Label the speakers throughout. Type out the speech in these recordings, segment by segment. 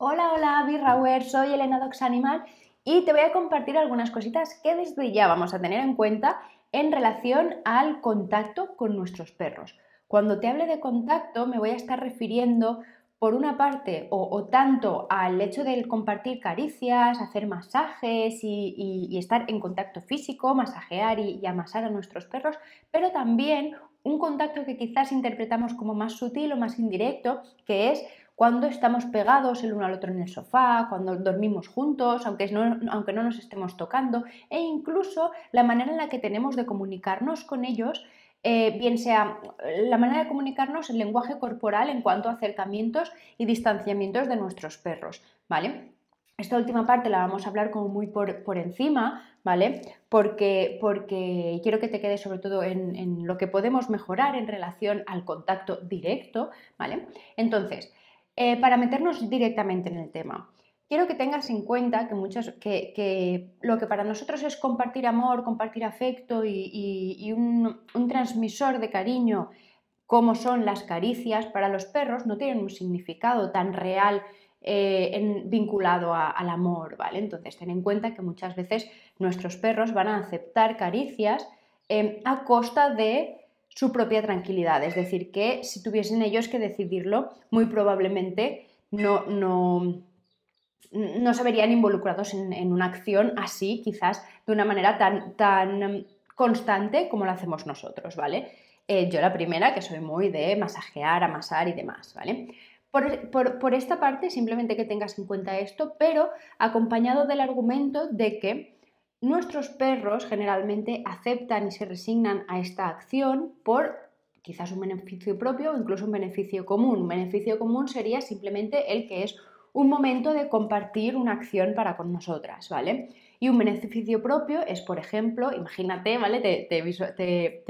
Speaker 1: Hola, hola, Birrauer, soy Elena Dox Animal y te voy a compartir algunas cositas que desde ya vamos a tener en cuenta en relación al contacto con nuestros perros. Cuando te hable de contacto me voy a estar refiriendo por una parte o, tanto al hecho de compartir caricias, hacer masajes y, estar en contacto físico, masajear y, y amasar a nuestros perros, pero también un contacto que quizás interpretamos como más sutil o más indirecto, que es cuando estamos pegados el uno al otro en el sofá, cuando dormimos juntos, aunque no, aunque no nos estemos tocando, e incluso la manera en la que tenemos de comunicarnos con ellos, eh, bien sea la manera de comunicarnos, el lenguaje corporal en cuanto a acercamientos y distanciamientos de nuestros perros, ¿vale? Esta última parte la vamos a hablar como muy por, encima, ¿vale? Porque, porque, quiero que te quede sobre todo en, en, lo que podemos mejorar en relación al contacto directo, ¿vale? Entonces, eh, para meternos directamente en el tema, quiero que tengas en cuenta que, que, lo que para nosotros es compartir amor, compartir afecto y, un, transmisor de cariño, como son las caricias, para los perros no tienen un significado tan real eh, vinculado al amor, ¿vale? Entonces, ten en cuenta que muchas veces nuestros perros van a aceptar caricias eh, a costa de su propia tranquilidad. Es decir, que si tuviesen ellos que decidirlo, muy probablemente no, no, no se verían involucrados en, una acción así, quizás de una manera tan, tan constante como lo hacemos nosotros, ¿vale? Eh, yo la primera, que soy muy de masajear, amasar y demás, ¿vale? Por, por, esta parte, simplemente que tengas en cuenta esto, pero acompañado del argumento de que Nuestros perros generalmente aceptan y se resignan a esta acción por quizás un beneficio propio o incluso un beneficio común. Un beneficio común sería simplemente el que es un momento de compartir una acción para con nosotras, ¿vale? Y un beneficio propio es, por ejemplo, imagínate, ¿vale? Te, te,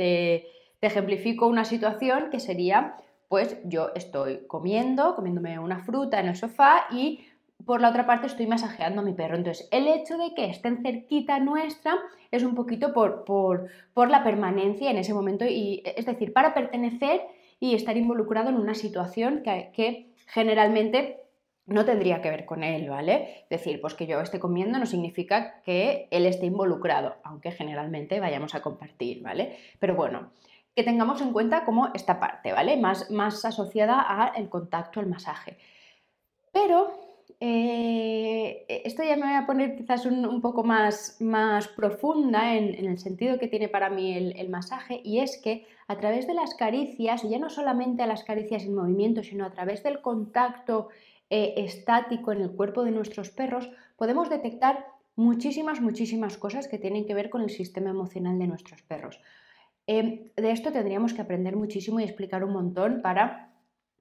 Speaker 1: te ejemplifico una situación que sería, pues yo estoy comiendo, comiéndome una fruta en el sofá y por la otra parte estoy masajeando a mi perro. Entonces, el hecho de que estén cerquita nuestra es un poquito por, por, la permanencia en ese momento, y, es decir, para pertenecer y estar involucrado en una situación que, que generalmente no tendría que ver con él, ¿vale? Decir, pues que yo esté comiendo no significa que él esté involucrado, aunque generalmente vayamos a compartir, ¿vale? Pero bueno, que tengamos en cuenta como esta parte, ¿vale? Más, más asociada al contacto, al masaje. Pero eh, esto ya me voy a poner quizás un, poco más, más profunda en, el sentido que tiene para mí el, masaje y es que a través de las caricias, ya no solamente a las caricias en movimiento, sino a través del contacto eh, estático en el cuerpo de nuestros perros, podemos detectar muchísimas, muchísimas cosas que tienen que ver con el sistema emocional de nuestros perros. Eh, de esto tendríamos que aprender muchísimo y explicar un montón para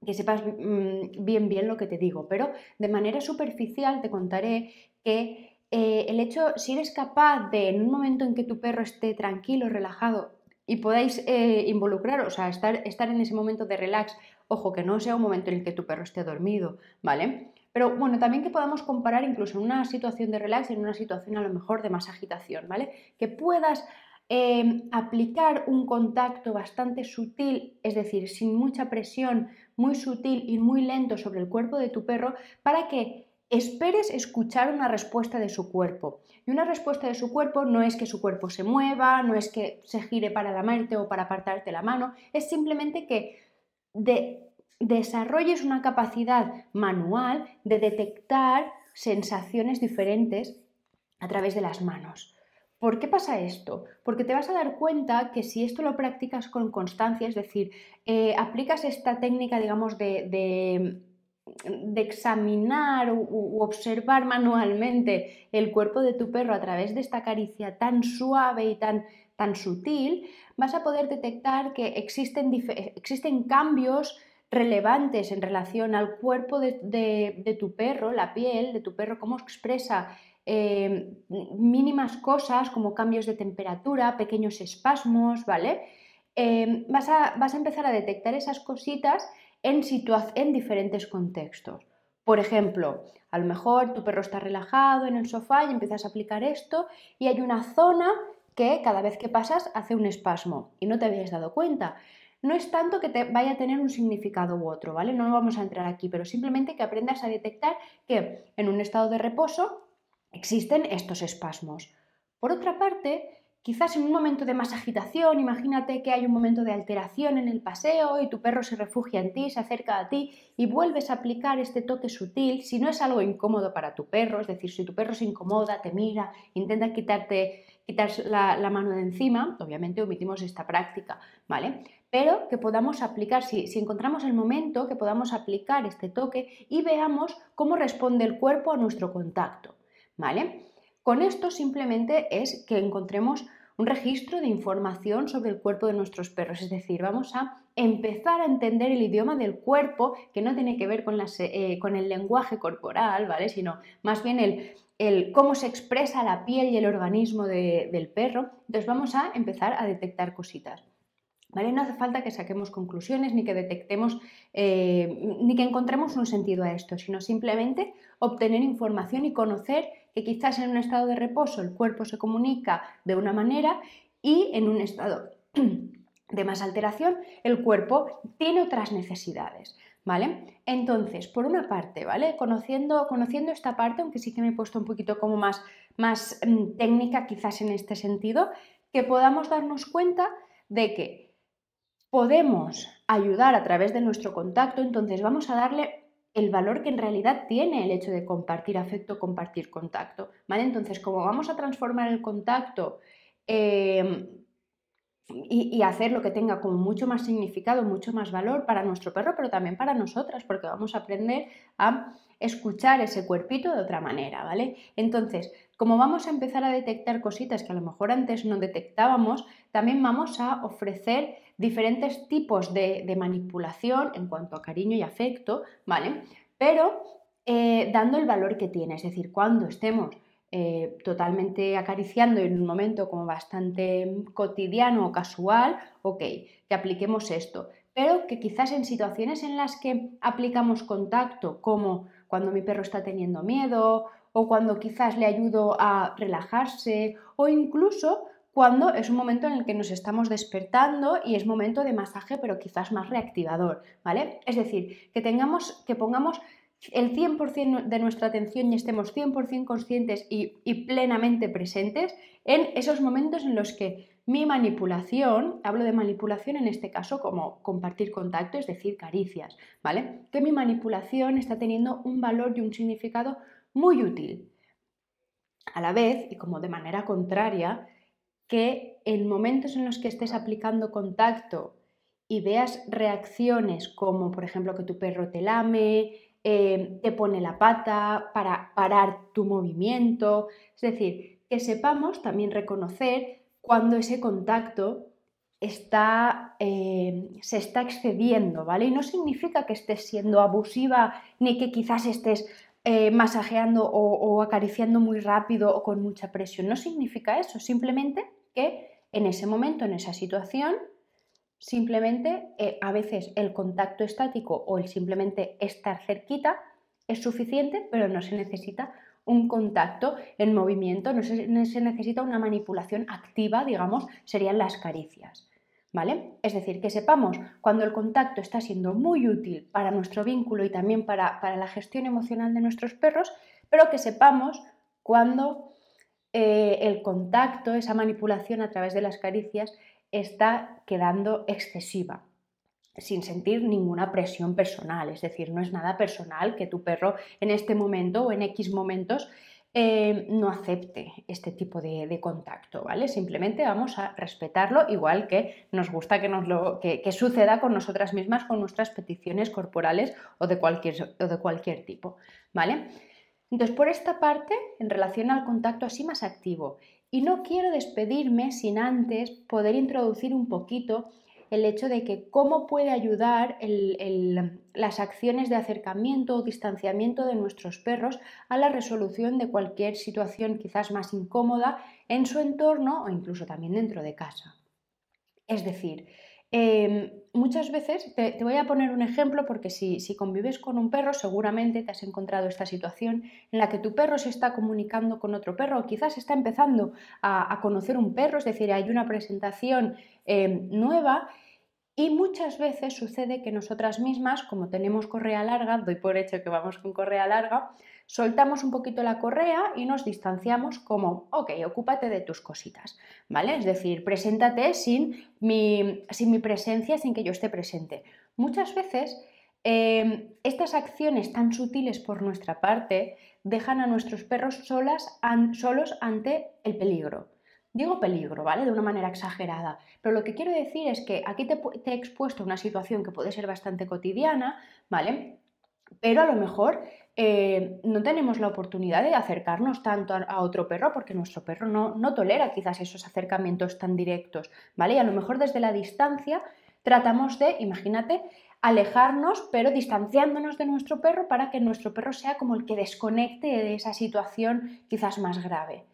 Speaker 1: que sepas mm, bien bien lo que te digo, pero de manera superficial te contaré que eh, el hecho, si eres capaz de, en un momento en que tu perro esté tranquilo, relajado, y podáis eh, involucrar, o sea, estar, estar en ese momento de relax, ojo, que no sea un momento en el que tu perro esté dormido, ¿vale? Pero bueno, también que podamos comparar incluso en una situación de relax en una situación a lo mejor de más agitación, ¿vale? Que puedas Em, aplicar un contacto bastante sutil, es decir, sin mucha presión, muy sutil y muy lento sobre el cuerpo de tu perro para que esperes escuchar una respuesta de su cuerpo. Y una respuesta de su cuerpo no es que su cuerpo se mueva, no es que se gire para lamerte o para apartarte la mano, es simplemente que desarrolles una capacidad manual de detectar sensaciones diferentes a través de las manos. ¿Por qué pasa esto? Porque te vas a dar cuenta que si esto lo practicas con constancia, es decir, eh, aplicas esta técnica, digamos, de, examinar u, observar manualmente el cuerpo de tu perro a través de esta caricia tan suave y tan, tan sutil, vas a poder detectar que existen, existen cambios relevantes en relación al cuerpo de, de, tu perro, la piel de tu perro, cómo expresa Em, mínimas cosas como cambios de temperatura, pequeños espasmos, ¿vale? Em, vas, a, vas, a, empezar a detectar esas cositas en, en diferentes contextos. Por ejemplo, a lo mejor tu perro está relajado en el sofá y empiezas a aplicar esto y hay una zona que cada vez que pasas hace un espasmo y no te habías dado cuenta. No es tanto que te vaya a tener un significado u otro, ¿vale? No vamos a entrar aquí, pero simplemente que aprendas a detectar que en un estado de reposo existen estos espasmos. Por otra parte, Quizás en un momento de más agitación, imagínate que hay un momento de alteración en el paseo y tu perro se refugia en ti, se acerca a ti y vuelves a aplicar este toque sutil, si no es algo incómodo para tu perro, es decir, si tu perro se incomoda, te mira, intenta quitarte quitar la, mano de encima, obviamente omitimos esta práctica, ¿vale? Pero que podamos aplicar, si, si encontramos el momento, que podamos aplicar este toque y veamos cómo responde el cuerpo a nuestro contacto, ¿vale? Con esto simplemente es que encontremos un registro de información sobre el cuerpo de nuestros perros, es decir, vamos a empezar a entender el idioma del cuerpo, que no tiene que ver con, eh, el lenguaje corporal, ¿vale? Sino más bien el, cómo se expresa la piel y el organismo del perro. Entonces vamos a empezar a detectar cositas. ¿Vale? No hace falta que saquemos conclusiones ni que detectemos eh, ni que encontremos un sentido a esto, sino simplemente obtener información y conocer que quizás en un estado de reposo el cuerpo se comunica de una manera y en un estado de más alteración el cuerpo tiene otras necesidades. ¿Vale? Entonces, por una parte, ¿vale? Conociendo, conociendo esta parte, aunque sí que me he puesto un poquito como más, más mm, técnica quizás en este sentido, que podamos darnos cuenta de que podemos ayudar a través de nuestro contacto, entonces vamos a darle el valor que en realidad tiene el hecho de compartir afecto, compartir contacto. ¿vale? Entonces, como vamos a transformar el contacto em, y, hacer lo que tenga como mucho más significado, mucho más valor para nuestro perro, pero también para nosotras, porque vamos a aprender a escuchar ese cuerpito de otra manera, ¿vale? Entonces, como vamos a empezar a detectar cositas que a lo mejor antes no detectábamos, también vamos a ofrecer diferentes tipos de, manipulación en cuanto a cariño y afecto, ¿vale? Pero eh, dando el valor que tiene, es decir, cuando estemos eh, totalmente acariciando en un momento como bastante cotidiano o casual, ok, que apliquemos esto, pero que quizás en situaciones en las que aplicamos contacto, como cuando mi perro está teniendo miedo o cuando quizás le ayudo a relajarse o incluso cuando es un momento en el que nos estamos despertando y es momento de masaje, pero quizás más reactivador, ¿vale? Es decir, que tengamos, que pongamos el 100% de nuestra atención y estemos 100% conscientes y, y, plenamente presentes en esos momentos en los que mi manipulación, hablo de manipulación en este caso como compartir contacto, es decir, caricias, ¿vale? Que mi manipulación está teniendo un valor y un significado muy útil. A la vez, y como de manera contraria, que en momentos en los que estés aplicando contacto y veas reacciones como por ejemplo que tu perro te lame, eh, te pone la pata para parar tu movimiento, es decir, que sepamos también reconocer cuando ese contacto está, eh, se está excediendo, ¿vale? Y no significa que estés siendo abusiva ni que quizás estés eh, masajeando o, acariciando muy rápido o con mucha presión. No significa eso, simplemente que en ese momento, en esa situación, simplemente eh, a veces el contacto estático o el simplemente estar cerquita es suficiente, pero no se necesita un contacto en movimiento, no se, se necesita una manipulación activa, digamos, serían las caricias. ¿Vale? Es decir, que sepamos cuando el contacto está siendo muy útil para nuestro vínculo y también para, la gestión emocional de nuestros perros, pero que sepamos cuando eh, el contacto, esa manipulación a través de las caricias, está quedando excesiva sin sentir ninguna presión personal, es decir, no es nada personal que tu perro en este momento o en X momentos eh, no acepte este tipo de, contacto, ¿vale? Simplemente vamos a respetarlo, igual que nos gusta que, nos lo, que, suceda con nosotras mismas, con nuestras peticiones corporales o de cualquier, o de cualquier tipo, ¿vale? Entonces, por esta parte, en relación al contacto así más activo, y no quiero despedirme sin antes poder introducir un poquito el hecho de que cómo puede ayudar las acciones de acercamiento o distanciamiento de nuestros perros a la resolución de cualquier situación quizás más incómoda en su entorno o incluso también dentro de casa. Es decir, em, muchas veces, te, voy a poner un ejemplo porque si, convives con un perro seguramente te has encontrado esta situación en la que tu perro se está comunicando con otro perro o quizás está empezando a, conocer un perro, es decir, hay una presentación em, nueva Y muchas veces sucede que nosotras mismas, como tenemos correa larga, doy por hecho que vamos con correa larga, soltamos un poquito la correa y nos distanciamos como, ok, ocúpate de tus cositas, ¿vale? Es decir, preséntate sin mi, sin mi presencia, sin que yo esté presente. Muchas veces em, estas acciones tan sutiles por nuestra parte dejan a nuestros perros solas, solos ante el peligro. Digo peligro, ¿vale? De una manera exagerada. Pero lo que quiero decir es que aquí te, he expuesto una situación que puede ser bastante cotidiana, ¿vale? Pero a lo mejor eh, no tenemos la oportunidad de acercarnos tanto a, otro perro porque nuestro perro no, no, tolera quizás esos acercamientos tan directos, ¿vale? Y a lo mejor desde la distancia tratamos de, imagínate, alejarnos, pero distanciándonos de nuestro perro para que nuestro perro sea como el que desconecte de esa situación quizás más grave.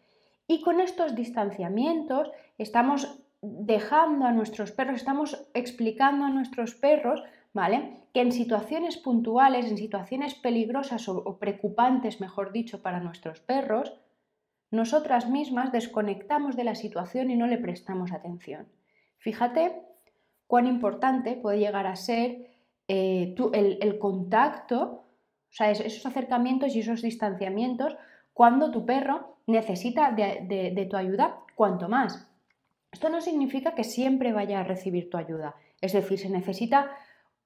Speaker 1: Y con estos distanciamientos estamos dejando a nuestros perros, estamos explicando a nuestros perros, ¿vale? Que en situaciones puntuales, en situaciones peligrosas o, preocupantes, mejor dicho, para nuestros perros, nosotras mismas desconectamos de la situación y no le prestamos atención. Fíjate cuán importante puede llegar a ser eh, el, contacto, o sea, esos acercamientos y esos distanciamientos cuando tu perro necesita de, tu ayuda, cuanto más. Esto no significa que siempre vaya a recibir tu ayuda, es decir, se necesita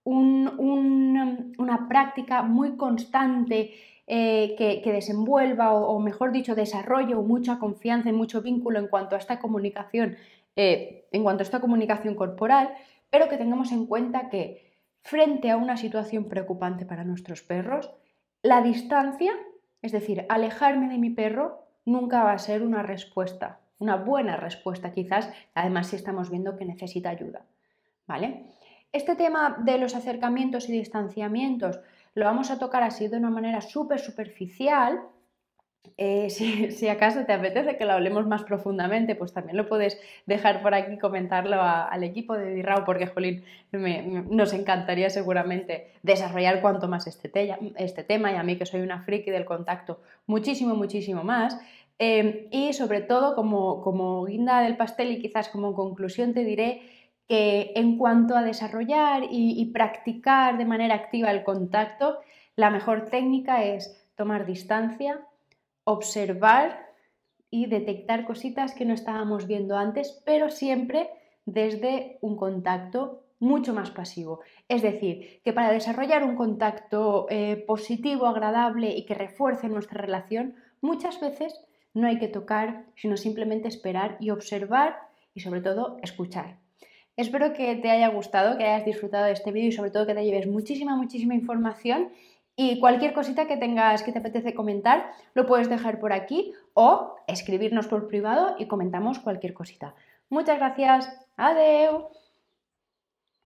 Speaker 1: una práctica muy constante eh, que, desenvuelva o, mejor dicho, desarrolle mucha confianza y mucho vínculo en cuanto a esta comunicación, eh, en cuanto a esta comunicación corporal, pero que tengamos en cuenta que frente a una situación preocupante para nuestros perros, la distancia es decir, alejarme de mi perro nunca va a ser una respuesta, una buena respuesta quizás, además si estamos viendo que necesita ayuda. ¿Vale? Este tema de los acercamientos y distanciamientos lo vamos a tocar así de una manera súper superficial, eh, si, acaso te apetece que lo hablemos más profundamente, pues también lo puedes dejar por aquí, comentarlo al equipo de Birrao, porque, Jolín, nos encantaría seguramente desarrollar cuanto más este, este, tema y a mí que soy una friki del contacto, muchísimo, muchísimo más. Eh, y sobre todo, como, como guinda del pastel y quizás como conclusión te diré que en cuanto a desarrollar y practicar de manera activa el contacto, la mejor técnica es tomar distancia, observar y detectar cositas que no estábamos viendo antes, pero siempre desde un contacto mucho más pasivo. Es decir, que para desarrollar un contacto eh, positivo, agradable y que refuerce nuestra relación, muchas veces no hay que tocar, sino simplemente esperar y observar y sobre todo escuchar. Espero que te haya gustado, que hayas disfrutado de este vídeo y sobre todo que te lleves muchísima, muchísima información y cualquier cosita que tengas que te apetece comentar, lo puedes dejar por aquí o escribirnos por privado y comentamos cualquier cosita. Muchas gracias. Adiós.